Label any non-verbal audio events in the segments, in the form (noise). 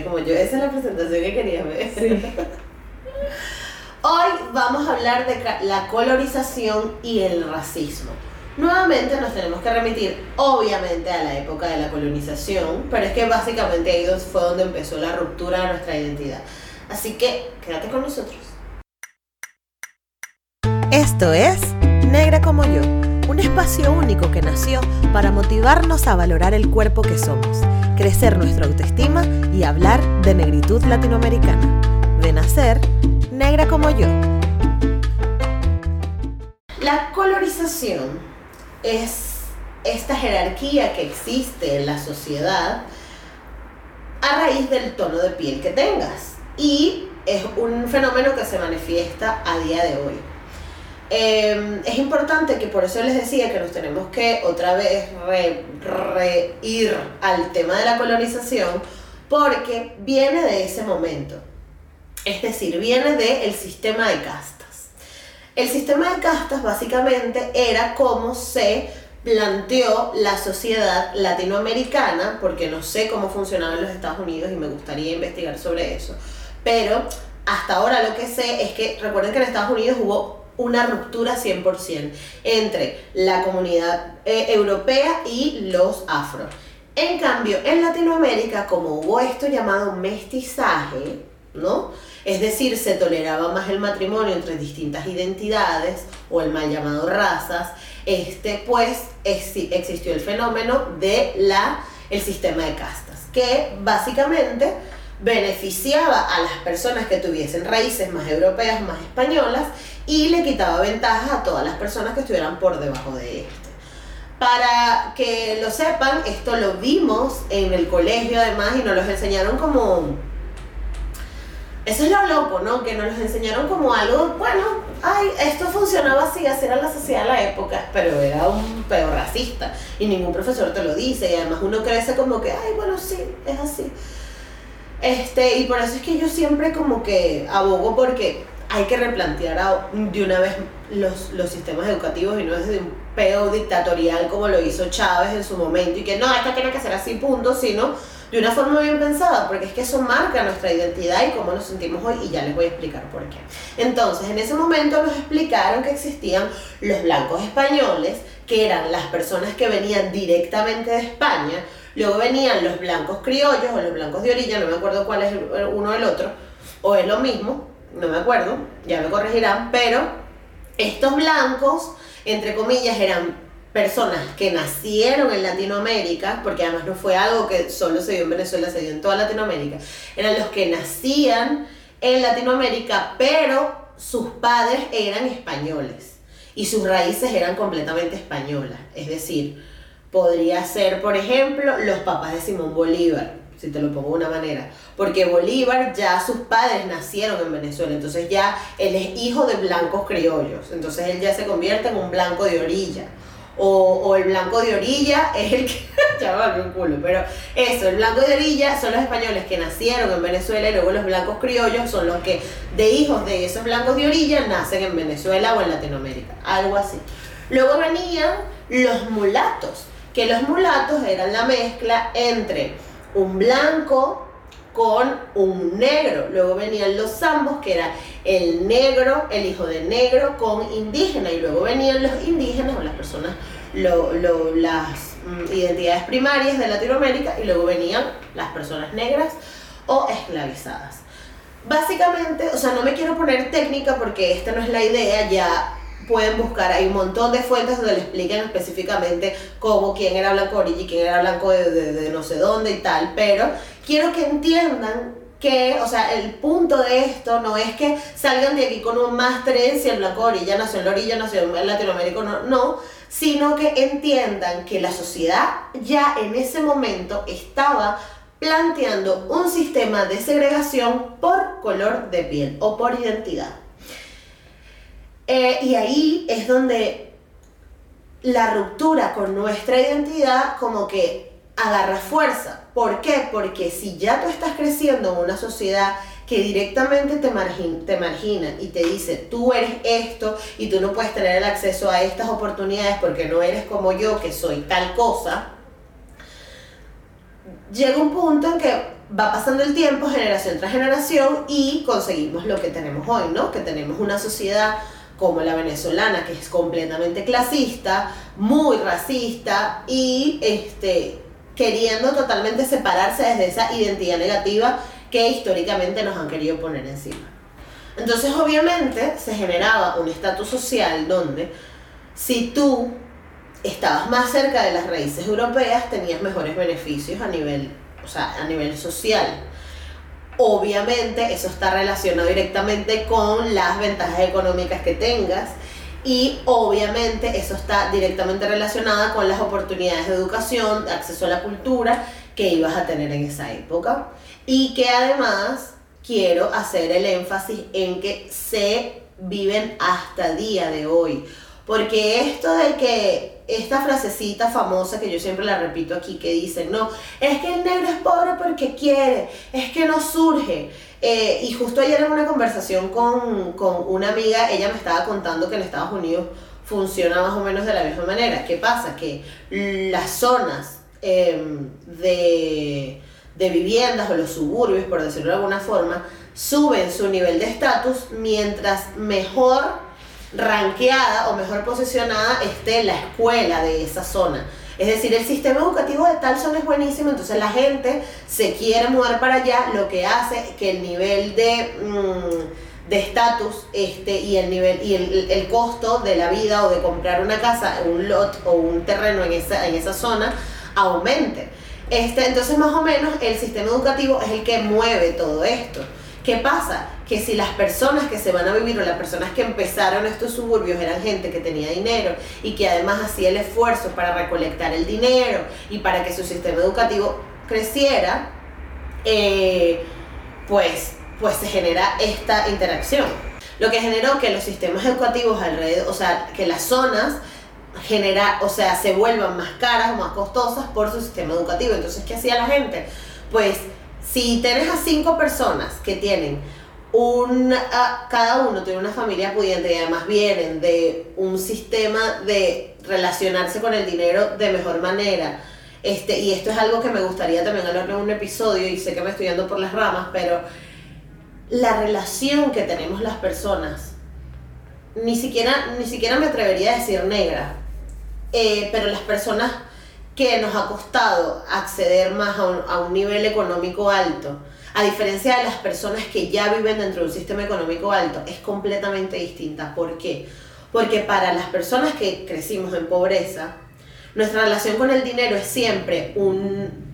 Como yo. Esa es la presentación que quería ver. (laughs) Hoy vamos a hablar de la colorización y el racismo. Nuevamente nos tenemos que remitir, obviamente, a la época de la colonización, pero es que básicamente ahí fue donde empezó la ruptura de nuestra identidad. Así que quédate con nosotros. Esto es Negra como yo un espacio único que nació para motivarnos a valorar el cuerpo que somos, crecer nuestra autoestima y hablar de negritud latinoamericana. De nacer, negra como yo. La colorización es esta jerarquía que existe en la sociedad a raíz del tono de piel que tengas. Y es un fenómeno que se manifiesta a día de hoy. Em, es importante que por eso les decía que nos tenemos que otra vez re, ir al tema de la colonización, porque viene de ese momento. Es decir, viene del sistema de castas. El sistema de castas básicamente era cómo se planteó la sociedad latinoamericana, porque no sé cómo funcionaba en los Estados Unidos y me gustaría investigar sobre eso, pero hasta ahora lo que sé es que recuerden que en Estados Unidos hubo una ruptura 100% entre la comunidad eh, europea y los afro. En cambio, en Latinoamérica, como hubo esto llamado mestizaje, ¿no? Es decir, se toleraba más el matrimonio entre distintas identidades o el mal llamado razas, este, pues existió el fenómeno de la, el sistema de castas, que básicamente beneficiaba a las personas que tuviesen raíces más europeas, más españolas, y le quitaba ventajas a todas las personas que estuvieran por debajo de este. Para que lo sepan, esto lo vimos en el colegio además y nos los enseñaron como... Eso es lo loco, ¿no? Que nos los enseñaron como algo, bueno, ay, esto funcionaba así, así era la sociedad de la época, pero era un peor racista y ningún profesor te lo dice y además uno crece como que, ay, bueno, sí, es así. Este, y por eso es que yo siempre como que abogo porque hay que replantear de una vez los, los sistemas educativos y no desde un peo dictatorial como lo hizo Chávez en su momento y que no, esto tiene que ser así, punto, sino de una forma bien pensada, porque es que eso marca nuestra identidad y cómo nos sentimos hoy y ya les voy a explicar por qué. Entonces, en ese momento nos explicaron que existían los blancos españoles, que eran las personas que venían directamente de España, luego venían los blancos criollos o los blancos de orilla, no me acuerdo cuál es uno del otro, o es lo mismo, no me acuerdo, ya me corregirán, pero estos blancos, entre comillas, eran personas que nacieron en Latinoamérica, porque además no fue algo que solo se dio en Venezuela, se dio en toda Latinoamérica, eran los que nacían en Latinoamérica, pero sus padres eran españoles y sus raíces eran completamente españolas. Es decir, podría ser, por ejemplo, los papás de Simón Bolívar si te lo pongo de una manera. Porque Bolívar ya sus padres nacieron en Venezuela, entonces ya él es hijo de blancos criollos, entonces él ya se convierte en un blanco de orilla. O, o el blanco de orilla es el que, (laughs) ya un culo, pero eso, el blanco de orilla son los españoles que nacieron en Venezuela y luego los blancos criollos son los que de hijos de esos blancos de orilla nacen en Venezuela o en Latinoamérica, algo así. Luego venían los mulatos, que los mulatos eran la mezcla entre un blanco con un negro. Luego venían los zambos, que era el negro, el hijo de negro con indígena. Y luego venían los indígenas o las personas, las mm, identidades primarias de Latinoamérica. Y luego venían las personas negras o esclavizadas. Básicamente, o sea, no me quiero poner técnica porque esta no es la idea, ya pueden buscar, hay un montón de fuentes donde le explican específicamente cómo, quién era blanco y quién era blanco de, no sé dónde y tal, pero quiero que entiendan que, o sea, el punto de esto no es que salgan de aquí con un máster en si el blanco orilla nació en la orilla, nació en Latinoamérica, no, no, sino que entiendan que la sociedad ya en ese momento estaba planteando un sistema de segregación por color de piel o por identidad. Eh, y ahí es donde la ruptura con nuestra identidad como que agarra fuerza. ¿Por qué? Porque si ya tú estás creciendo en una sociedad que directamente te, te margina y te dice, tú eres esto y tú no puedes tener el acceso a estas oportunidades porque no eres como yo, que soy tal cosa, llega un punto en que va pasando el tiempo, generación tras generación, y conseguimos lo que tenemos hoy, ¿no? Que tenemos una sociedad como la venezolana, que es completamente clasista, muy racista y este, queriendo totalmente separarse desde esa identidad negativa que históricamente nos han querido poner encima. Entonces, obviamente, se generaba un estatus social donde si tú estabas más cerca de las raíces europeas, tenías mejores beneficios a nivel, o sea, a nivel social. Obviamente eso está relacionado directamente con las ventajas económicas que tengas y obviamente eso está directamente relacionado con las oportunidades de educación, de acceso a la cultura que ibas a tener en esa época y que además quiero hacer el énfasis en que se viven hasta día de hoy. Porque esto de que esta frasecita famosa que yo siempre la repito aquí, que dicen, no, es que el negro es pobre porque quiere, es que no surge. Eh, y justo ayer en una conversación con, con una amiga, ella me estaba contando que en Estados Unidos funciona más o menos de la misma manera. ¿Qué pasa? Que las zonas em, de, de viviendas o los suburbios, por decirlo de alguna forma, suben su nivel de estatus mientras mejor ranqueada o mejor posicionada esté la escuela de esa zona. Es decir, el sistema educativo de tal zona es buenísimo, entonces la gente se quiere mudar para allá, lo que hace que el nivel de mm, de estatus este, y el nivel y el, el, costo de la vida o de comprar una casa, un lot o un terreno en esa, en esa zona aumente. Este, entonces más o menos el sistema educativo es el que mueve todo esto. ¿Qué pasa? Que si las personas que se van a vivir o las personas que empezaron estos suburbios eran gente que tenía dinero y que además hacía el esfuerzo para recolectar el dinero y para que su sistema educativo creciera, eh, pues, pues se genera esta interacción. Lo que generó que los sistemas educativos alrededor, o sea, que las zonas genera, o sea, se vuelvan más caras o más costosas por su sistema educativo. Entonces, ¿qué hacía la gente? Pues si tienes a cinco personas que tienen un, cada uno tiene una familia pudiente y además vienen de un sistema de relacionarse con el dinero de mejor manera. Este, y esto es algo que me gustaría también hablar en un episodio y sé que me estoy yendo por las ramas, pero la relación que tenemos las personas, ni siquiera, ni siquiera me atrevería a decir negra, eh, pero las personas que nos ha costado acceder más a un, nivel económico alto, a diferencia de las personas que ya viven dentro de un sistema económico alto, es completamente distinta. ¿Por qué? Porque para las personas que crecimos en pobreza, nuestra relación con el dinero es siempre un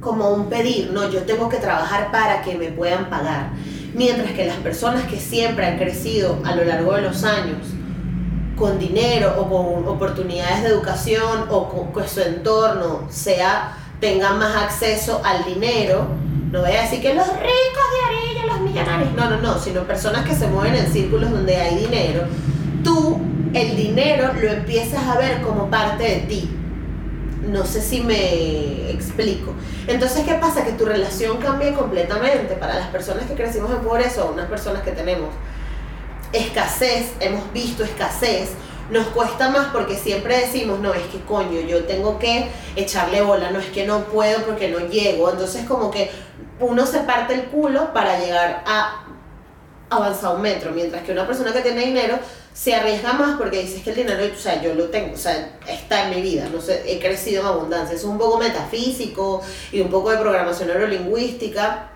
como un pedir, no, yo tengo que trabajar para que me puedan pagar. Mientras que las personas que siempre han crecido a lo largo de los años con dinero o con oportunidades de educación o con que su entorno sea tengan más acceso al dinero, no voy a decir que los ricos de Arella, los millonarios, no, no, no, sino personas que se mueven en círculos donde hay dinero, tú el dinero lo empiezas a ver como parte de ti. No sé si me explico. Entonces, ¿qué pasa? Que tu relación cambia completamente para las personas que crecimos en pobreza o unas personas que tenemos escasez, hemos visto escasez, nos cuesta más porque siempre decimos, no, es que coño, yo tengo que echarle bola, no es que no puedo porque no llego. Entonces como que uno se parte el culo para llegar a avanzar un metro, mientras que una persona que tiene dinero se arriesga más porque dice que el dinero, o sea, yo lo tengo, o sea, está en mi vida, no sé, he crecido en abundancia. Es un poco metafísico y un poco de programación neurolingüística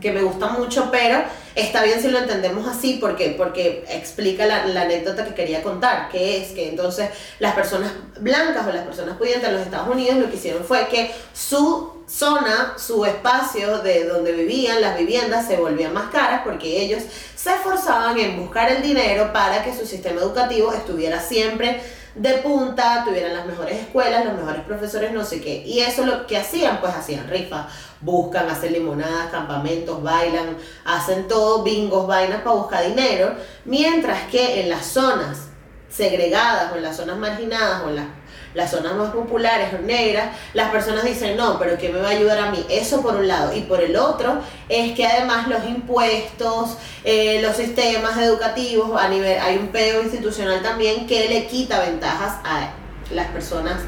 que me gusta mucho, pero está bien si lo entendemos así porque, porque explica la, anécdota que quería contar, que es que entonces las personas blancas o las personas pudientes en los Estados Unidos lo que hicieron fue que su zona, su espacio de donde vivían, las viviendas se volvían más caras porque ellos se esforzaban en buscar el dinero para que su sistema educativo estuviera siempre de punta, tuvieran las mejores escuelas, los mejores profesores, no sé qué. Y eso lo que hacían, pues hacían rifas, buscan, hacen limonadas, campamentos, bailan, hacen todo, bingos, vainas para buscar dinero. Mientras que en las zonas segregadas o en las zonas marginadas o en las las zonas más populares o negras, las personas dicen, no, pero ¿qué me va a ayudar a mí? Eso por un lado. Y por el otro es que además los impuestos, eh, los sistemas educativos, a nivel, hay un pedo institucional también que le quita ventajas a las personas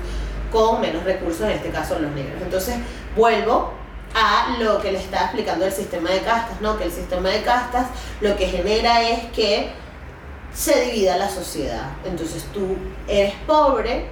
con menos recursos, en este caso los negros. Entonces, vuelvo a lo que le está explicando el sistema de castas, ¿no? Que el sistema de castas lo que genera es que se divida la sociedad. Entonces tú eres pobre,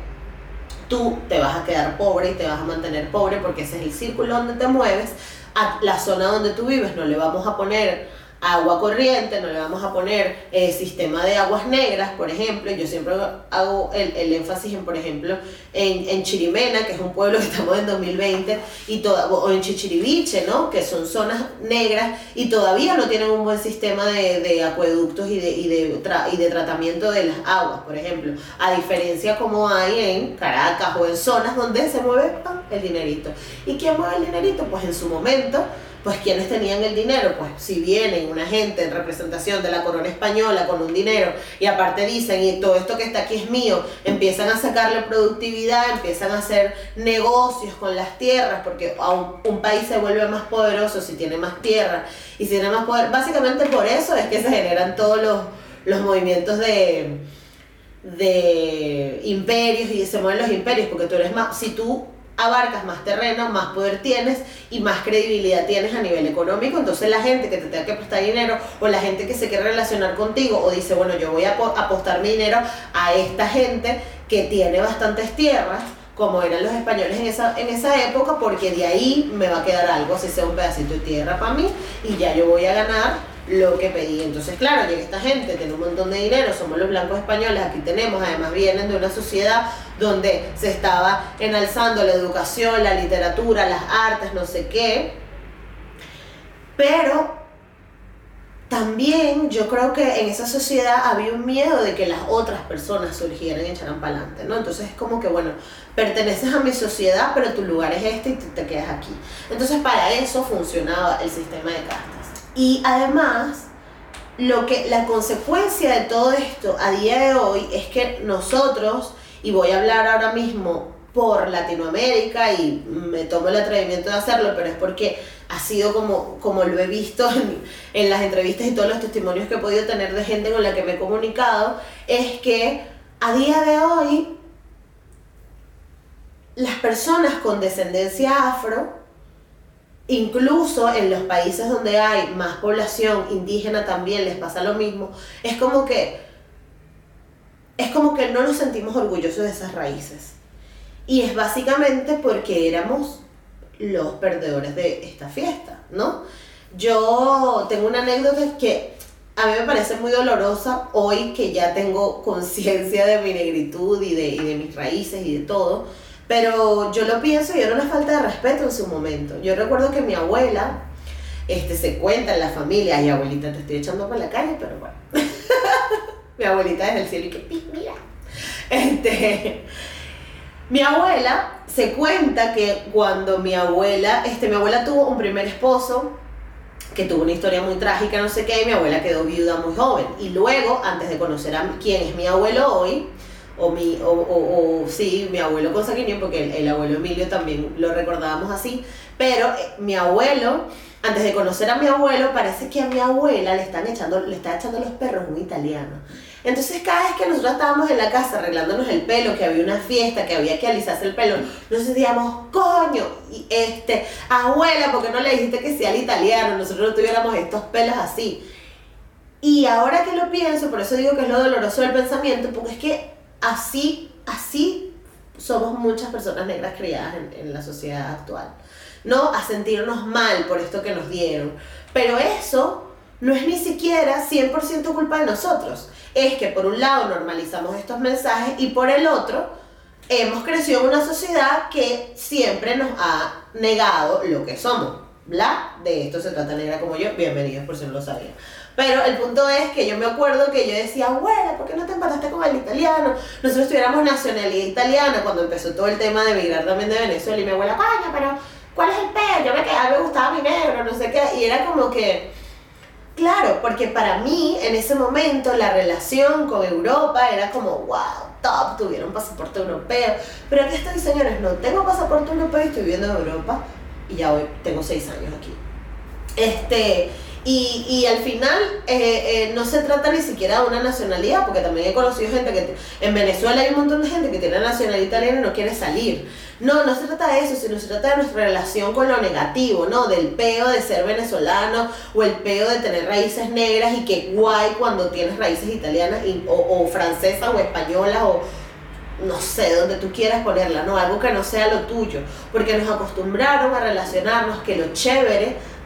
tú te vas a quedar pobre y te vas a mantener pobre porque ese es el círculo donde te mueves. A la zona donde tú vives no le vamos a poner agua corriente, no le vamos a poner eh, sistema de aguas negras, por ejemplo. Yo siempre hago el, el énfasis en, por ejemplo, en, en, Chirimena, que es un pueblo que estamos en 2020, y toda, o en Chichiriviche, ¿no? que son zonas negras y todavía no tienen un buen sistema de, de acueductos y de, y, de y de tratamiento de las aguas, por ejemplo. A diferencia como hay en Caracas o en zonas donde se mueve el dinerito. ¿Y quién mueve el dinerito? Pues en su momento pues quienes tenían el dinero, pues si vienen una gente en representación de la corona española con un dinero y aparte dicen, y todo esto que está aquí es mío, empiezan a sacarle productividad, empiezan a hacer negocios con las tierras, porque un, país se vuelve más poderoso si tiene más tierra y si tiene más poder. Básicamente por eso es que se generan todos los, los movimientos de, de imperios y se mueven los imperios, porque tú eres más, si tú abarcas más terreno, más poder tienes y más credibilidad tienes a nivel económico. Entonces la gente que te tenga que prestar dinero o la gente que se quiere relacionar contigo o dice, bueno, yo voy a apostar mi dinero a esta gente que tiene bastantes tierras como eran los españoles en esa, en esa época, porque de ahí me va a quedar algo, así sea un pedacito de tierra para mí, y ya yo voy a ganar lo que pedí. Entonces, claro, llega esta gente, tiene un montón de dinero, somos los blancos españoles, aquí tenemos, además vienen de una sociedad donde se estaba enalzando la educación, la literatura, las artes, no sé qué. Pero también yo creo que en esa sociedad había un miedo de que las otras personas surgieran y echaran para adelante, ¿no? Entonces es como que, bueno, perteneces a mi sociedad, pero tu lugar es este y te quedas aquí. Entonces para eso funcionaba el sistema de castas. Y además, lo que, la consecuencia de todo esto a día de hoy es que nosotros, y voy a hablar ahora mismo por Latinoamérica y me tomo el atrevimiento de hacerlo, pero es porque ha sido como, como lo he visto en, en, las entrevistas y todos los testimonios que he podido tener de gente con la que me he comunicado, es que a día de hoy las personas con descendencia afro incluso en los países donde hay más población indígena también les pasa lo mismo, es como que es como que no nos sentimos orgullosos de esas raíces. Y es básicamente porque éramos los perdedores de esta fiesta, ¿no? Yo tengo una anécdota que a mí me parece muy dolorosa hoy que ya tengo conciencia de mi negritud y de, y de mis raíces y de todo pero yo lo pienso y era una falta de respeto en su momento. Yo recuerdo que mi abuela, este, se cuenta en la familia, ay abuelita, te estoy echando por la calle, pero bueno. (laughs) mi abuelita desde el cielo y que, mira. Este, (laughs) mi abuela se cuenta que cuando mi abuela, este, mi abuela tuvo un primer esposo, que tuvo una historia muy trágica, no sé qué, y mi abuela quedó viuda muy joven. Y luego, antes de conocer a quién es mi abuelo hoy, o, mi, o, o, o sí, mi abuelo consanguíneo, porque el, el, abuelo Emilio también lo recordábamos así, pero eh, mi abuelo, antes de conocer a mi abuelo, parece que a mi abuela le están echando, le está echando los perros un italiano. Entonces cada vez que nosotros estábamos en la casa arreglándonos el pelo, que había una fiesta, que había que alisarse el pelo, nos decíamos, coño, y este, abuela, ¿por qué no le dijiste que sea el italiano? Nosotros no tuviéramos estos pelos así. Y ahora que lo pienso, por eso digo que es lo doloroso del pensamiento, porque es que así, así somos muchas personas negras criadas en, la sociedad actual. ¿No? A sentirnos mal por esto que nos dieron. Pero eso no es ni siquiera 100% culpa de nosotros. Es que por un lado normalizamos estos mensajes y por el otro hemos crecido en una sociedad que siempre nos ha negado lo que somos. bla, de esto se trata negra como yo, bienvenidos por si no lo sabía. Pero el punto es que yo me acuerdo que yo decía, abuela, ¿por qué no te empataste con el italiano? Nosotros tuviéramos nacionalidad italiana cuando empezó todo el tema de emigrar también de Venezuela y mi abuela, coño, pero ¿cuál es el peo? Yo me quedaba, me gustaba mi negro, no sé qué, y era como que Claro, porque para mí en ese momento la relación con Europa era como, wow, top, tuvieron pasaporte europeo. Pero aquí estoy, señores, no tengo pasaporte europeo y estoy viviendo en Europa y ya hoy tengo seis años aquí. Este, y, y al final eh, eh, no se trata ni siquiera de una nacionalidad, porque también he conocido gente que en Venezuela hay un montón de gente que tiene nacionalidad italiana y no quiere salir. No, no se trata de eso, sino se trata de nuestra relación con lo negativo, ¿no? Del peo de ser venezolano o el peo de tener raíces negras y que guay cuando tienes raíces italianas o, o francesas o españolas o no sé, donde tú quieras ponerla, ¿no? Algo que no sea lo tuyo, porque nos acostumbraron a relacionarnos que lo chévere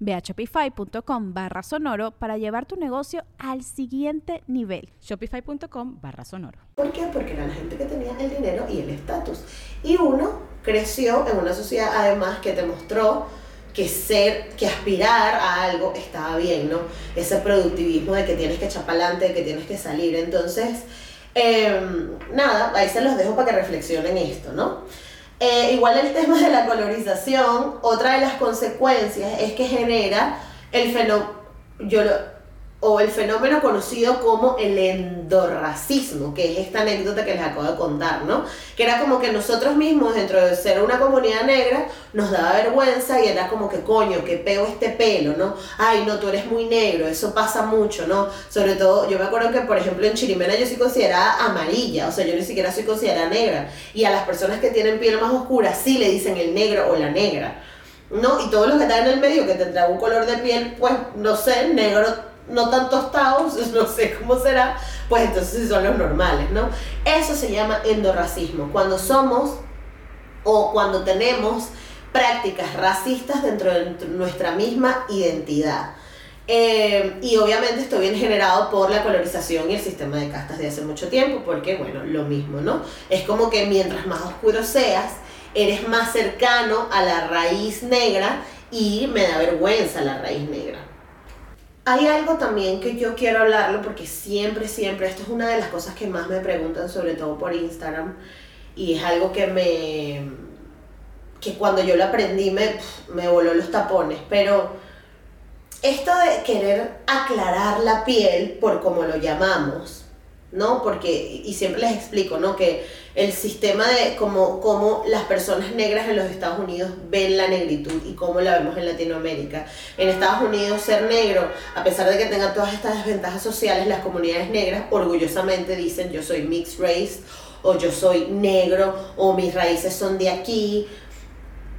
Ve a shopify.com barra sonoro para llevar tu negocio al siguiente nivel. Shopify.com barra sonoro. ¿Por qué? Porque era la gente que tenía el dinero y el estatus. Y uno creció en una sociedad además que te mostró que ser, que aspirar a algo estaba bien, ¿no? Ese productivismo de que tienes que echar para adelante, de que tienes que salir. Entonces, em, nada, ahí se los dejo para que reflexionen esto, ¿no? Eh, igual el tema de la colorización, otra de las consecuencias es que genera el fenómeno, yo o el fenómeno conocido como el endorracismo, que es esta anécdota que les acabo de contar, ¿no? Que era como que nosotros mismos, dentro de ser una comunidad negra, nos daba vergüenza y era como que, coño, que peo este pelo, ¿no? Ay, no, tú eres muy negro, eso pasa mucho, ¿no? Sobre todo, yo me acuerdo que, por ejemplo, en Chirimena yo soy considerada amarilla, o sea, yo ni siquiera soy considerada negra. Y a las personas que tienen piel más oscura sí le dicen el negro o la negra. ¿No? Y todos los que están en el medio que tendrán un color de piel, pues, no sé, negro no tan tostados, (laughs) no sé cómo será, pues entonces son los normales, ¿no? Eso se llama endorracismo, cuando somos o cuando tenemos prácticas racistas dentro de nuestra misma identidad. Eh, y obviamente esto viene generado por la colorización y el sistema de castas de hace mucho tiempo, porque bueno, lo mismo, ¿no? Es como que mientras más oscuro seas, eres más cercano a la raíz negra y me da vergüenza la raíz negra. Hay algo también que yo quiero hablarlo porque siempre, siempre, esto es una de las cosas que más me preguntan, sobre todo por Instagram, y es algo que me, que cuando yo lo aprendí me, me voló los tapones, pero esto de querer aclarar la piel por como lo llamamos, ¿no? Porque, y siempre les explico, ¿no? Que el sistema de cómo, cómo las personas negras en los Estados Unidos ven la negritud y cómo la vemos en Latinoamérica. En Estados Unidos ser negro, a pesar de que tenga todas estas desventajas sociales, las comunidades negras orgullosamente dicen yo soy mixed race o yo soy negro o mis raíces son de aquí,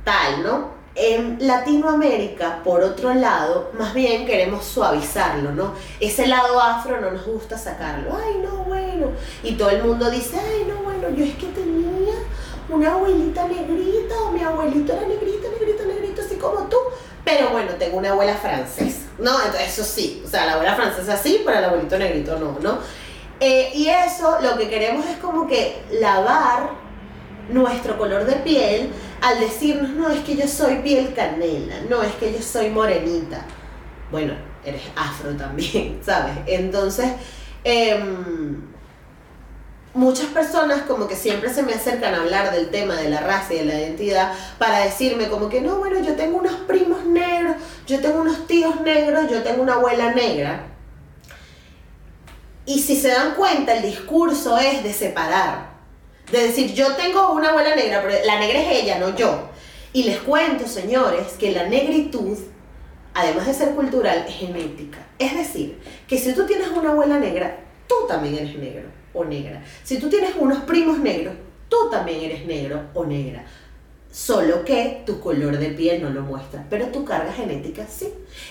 tal, ¿no? En Latinoamérica, por otro lado, más bien queremos suavizarlo, ¿no? Ese lado afro no nos gusta sacarlo. Ay, no, bueno. Y todo el mundo dice, ay, no, bueno, yo es que tenía una abuelita negrita o mi abuelito era negrito, negrito, negrito, así como tú. Pero bueno, tengo una abuela francesa, ¿no? Entonces, eso sí, o sea, la abuela francesa sí, pero el abuelito negrito no, ¿no? Eh, y eso lo que queremos es como que lavar nuestro color de piel al decirnos, no, es que yo soy piel canela, no, es que yo soy morenita. Bueno, eres afro también, (laughs) ¿sabes? Entonces, em, muchas personas como que siempre se me acercan a hablar del tema de la raza y de la identidad para decirme como que, no, bueno, yo tengo unos primos negros, yo tengo unos tíos negros, yo tengo una abuela negra. Y si se dan cuenta, el discurso es de separar. De decir, yo tengo una abuela negra, pero la negra es ella, no yo. Y les cuento, señores, que la negritud, además de ser cultural, es genética. Es decir, que si tú tienes una abuela negra, tú también eres negro o negra. Si tú tienes unos primos negros, tú también eres negro o negra. Solo que tu color de piel no lo muestra, pero tu carga genética sí.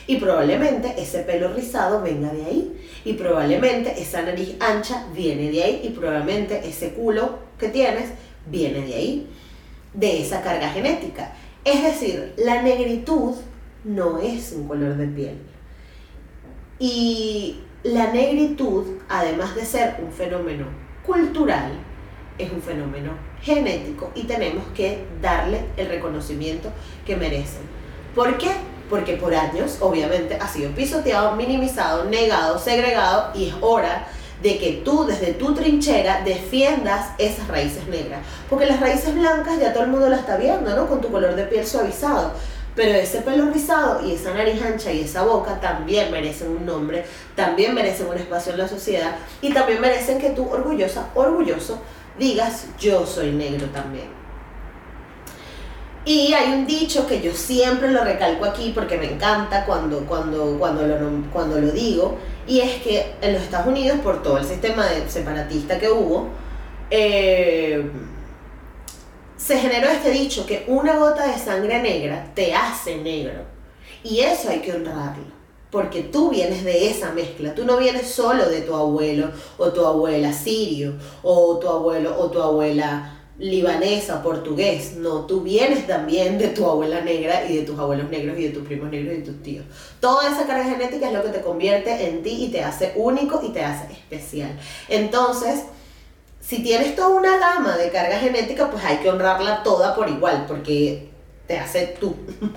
Y probablemente ese pelo rizado venga de ahí. Y probablemente esa nariz ancha viene de ahí. Y probablemente ese culo que tienes viene de ahí. De esa carga genética. Es decir, la negritud no es un color de piel. Y la negritud, además de ser un fenómeno cultural, es un fenómeno genético y tenemos que darle el reconocimiento que merecen. ¿Por qué? Porque por años, obviamente, ha sido pisoteado, minimizado, negado, segregado y es hora de que tú desde tu trinchera defiendas esas raíces negras. Porque las raíces blancas ya todo el mundo las está viendo, ¿no? Con tu color de piel suavizado. Pero ese pelo rizado y esa nariz ancha y esa boca también merecen un nombre, también merecen un espacio en la sociedad y también merecen que tú, orgullosa, orgulloso, digas yo soy negro también. Y hay un dicho que yo siempre lo recalco aquí porque me encanta cuando, cuando, cuando, lo, cuando lo digo, y es que en los Estados Unidos, por todo el sistema de separatista que hubo, eh, se generó este dicho que una gota de sangre negra te hace negro. Y eso hay que honrarlo porque tú vienes de esa mezcla, tú no vienes solo de tu abuelo o tu abuela sirio o tu abuelo o tu abuela libanesa, portugués, no, tú vienes también de tu abuela negra y de tus abuelos negros y de tus primos negros y de tus tíos. Toda esa carga genética es lo que te convierte en ti y te hace único y te hace especial. Entonces, si tienes toda una gama de carga genética, pues hay que honrarla toda por igual, porque te hace tú. (laughs)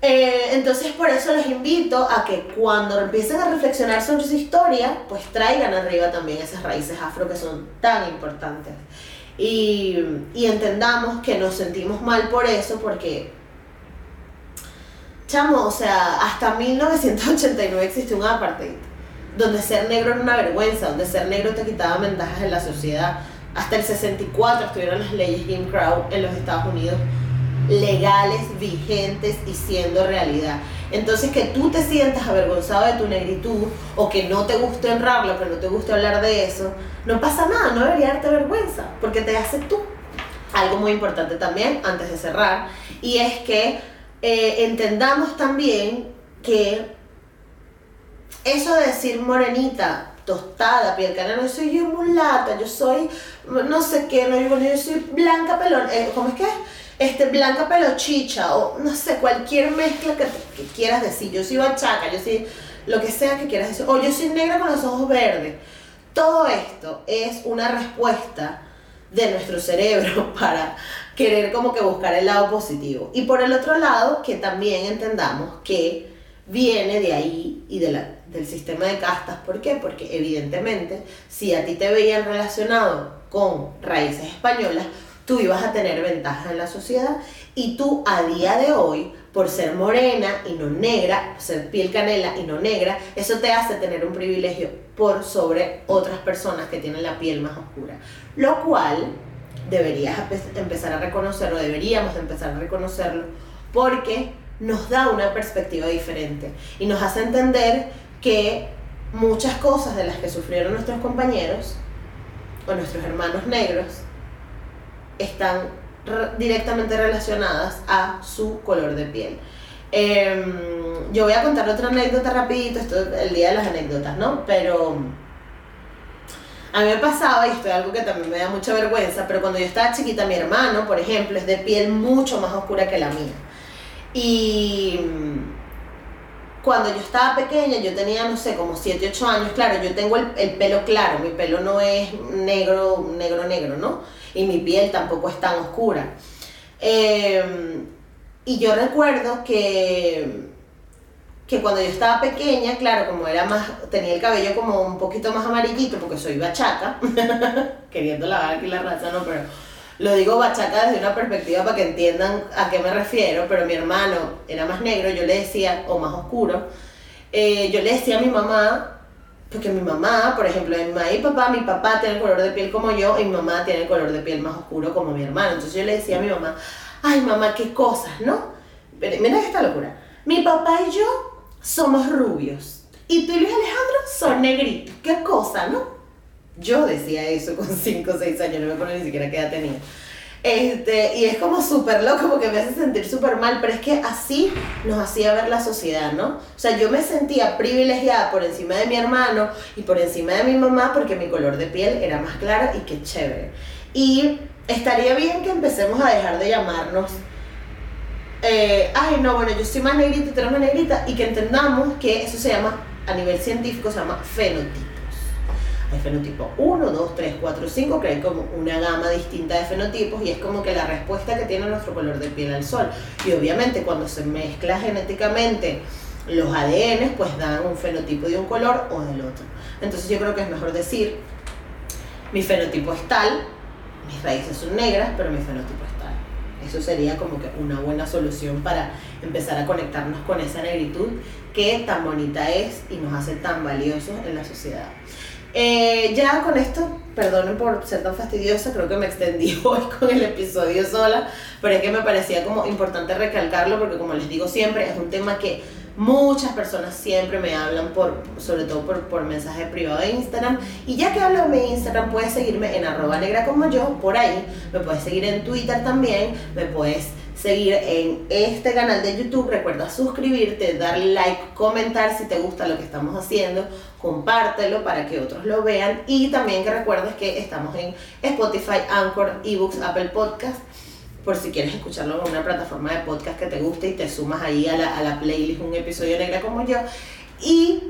Eh, entonces por eso los invito a que cuando empiecen a reflexionar sobre su historia, pues traigan arriba también esas raíces afro que son tan importantes. Y, y entendamos que nos sentimos mal por eso, porque, chamo, o sea, hasta 1989 existió un apartheid, donde ser negro era una vergüenza, donde ser negro te quitaba ventajas en la sociedad. Hasta el 64 estuvieron las leyes Jim Crow en los Estados Unidos legales, vigentes y siendo realidad. Entonces que tú te sientas avergonzado de tu negritud o que no te guste honrarlo, que no te guste hablar de eso, no pasa nada, no debería darte vergüenza, porque te hace tú. Algo muy importante también, antes de cerrar, y es que eh, entendamos también que eso de decir morenita, tostada, piel canela, no soy yo mulata, yo soy no sé qué, no, yo, yo soy blanca pelón, eh, ¿cómo es que? Este, blanca pelochicha o no sé, cualquier mezcla que, quieras decir. Yo soy bachaca, yo soy lo que sea que quieras decir. O yo soy negra con los ojos verdes. Todo esto es una respuesta de nuestro cerebro (laughs) para querer como que buscar el lado positivo. Y por el otro lado, que también entendamos que viene de ahí y de la, del sistema de castas. ¿Por qué? Porque evidentemente si a ti te veían relacionado con raíces españolas, tú ibas a tener ventajas en la sociedad y tú a día de hoy, por ser morena y no negra, ser piel canela y no negra, eso te hace tener un privilegio por sobre otras personas que tienen la piel más oscura. Lo cual deberías empezar a reconocerlo, deberíamos empezar a reconocerlo, porque nos da una perspectiva diferente y nos hace entender que muchas cosas de las que sufrieron nuestros compañeros o nuestros hermanos negros están directamente relacionadas a su color de piel. Em, yo voy a contar otra anécdota rapidito, esto es el día de las anécdotas, ¿no? Pero a mí me pasaba, y esto es algo que también me da mucha vergüenza, pero cuando yo estaba chiquita, mi hermano, por ejemplo, es de piel mucho más oscura que la mía. Y cuando yo estaba pequeña, yo tenía, no sé, como 7, 8 años, claro, yo tengo el, el pelo claro, mi pelo no es negro, negro, negro, ¿no? Y mi piel tampoco es tan oscura. Em, y yo recuerdo que, que cuando yo estaba pequeña, claro, como era más, tenía el cabello como un poquito más amarillito, porque soy bachaca, (laughs) queriendo lavar aquí la raza, no, pero lo digo bachaca desde una perspectiva para que entiendan a qué me refiero, pero mi hermano era más negro, yo le decía, o más oscuro, eh, yo le decía a mi mamá Porque mi mamá, por ejemplo, mi mamá y papá, mi papá tiene el color de piel como yo y mi mamá tiene el color de piel más oscuro como mi hermano. Entonces yo le decía a mi mamá, ay mamá, qué cosas, ¿no? Pero mira esta locura. Mi papá y yo somos rubios y tú y Luis Alejandro son negritos. Qué cosa, ¿no? Yo decía eso con (laughs) 5 o 6 años, no me acuerdo ni siquiera qué edad tenía. Este, y es como súper loco porque me hace sentir súper mal, pero es que así nos hacía ver la sociedad, ¿no? O sea, yo me sentía privilegiada por encima de mi hermano y por encima de mi mamá porque mi color de piel era más claro y qué chévere. Y estaría bien que empecemos a dejar de llamarnos, eh, ay, no, bueno, yo soy más negrita y tú eres más negrita, y que entendamos que eso se llama, a nivel científico, se llama fenotipo. Hay fenotipo 1, 2, 3, 4, 5, que hay como una gama distinta de fenotipos y es como que la respuesta que tiene nuestro color de piel al sol. Y obviamente cuando se mezcla genéticamente los ADN, pues dan un fenotipo de un color o del otro. Entonces yo creo que es mejor decir, mi fenotipo es tal, mis raíces son negras, pero mi fenotipo es tal. Eso sería como que una buena solución para empezar a conectarnos con esa negritud que tan bonita es y nos hace tan valiosos en la sociedad. Eh, ya con esto, perdonen por ser tan fastidiosa, creo que me extendí (laughs) hoy con el episodio sola, pero es que me parecía como importante recalcarlo porque como les digo siempre, es un tema que muchas personas siempre me hablan por, sobre todo por, por mensaje privado de Instagram. Y ya que hablo de mi Instagram, puedes seguirme en arroba negra como yo, por ahí. Me puedes seguir en Twitter también, me puedes seguir en este canal de YouTube. Recuerda suscribirte, darle like, comentar si te gusta lo que estamos haciendo, compártelo para que otros lo vean y también que recuerdes que estamos en Spotify, Anchor, eBooks, Apple Podcast. Por si quieres escucharlo en una plataforma de podcast que te guste y te sumas ahí a la, a la playlist un episodio negra como yo. Y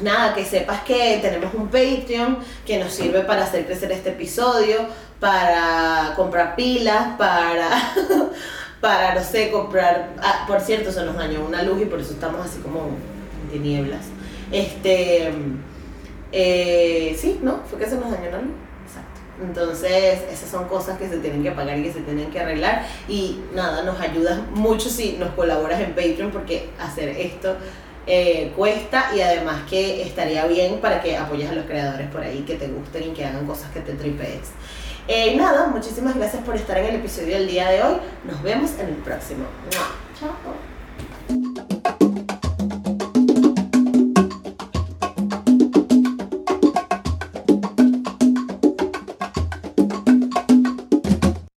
nada, que sepas que tenemos un Patreon que nos sirve para hacer crecer este episodio, para comprar pilas, para (laughs) para, no sé, comprar. Ah, por cierto, se nos dañó una luz y por eso estamos así como en tinieblas. Este. Eh, sí, ¿no? Fue que se nos dañó la luz. Exacto. Entonces, esas son cosas que se tienen que pagar y que se tienen que arreglar. Y nada, nos ayuda mucho si nos colaboras en Patreon porque hacer esto. Eh, cuesta y además que estaría bien para que apoyes a los creadores por ahí que te gusten y que hagan cosas que te tripees. Eh, nada, muchísimas gracias por estar en el episodio del día de hoy. Nos vemos en el próximo. Chao.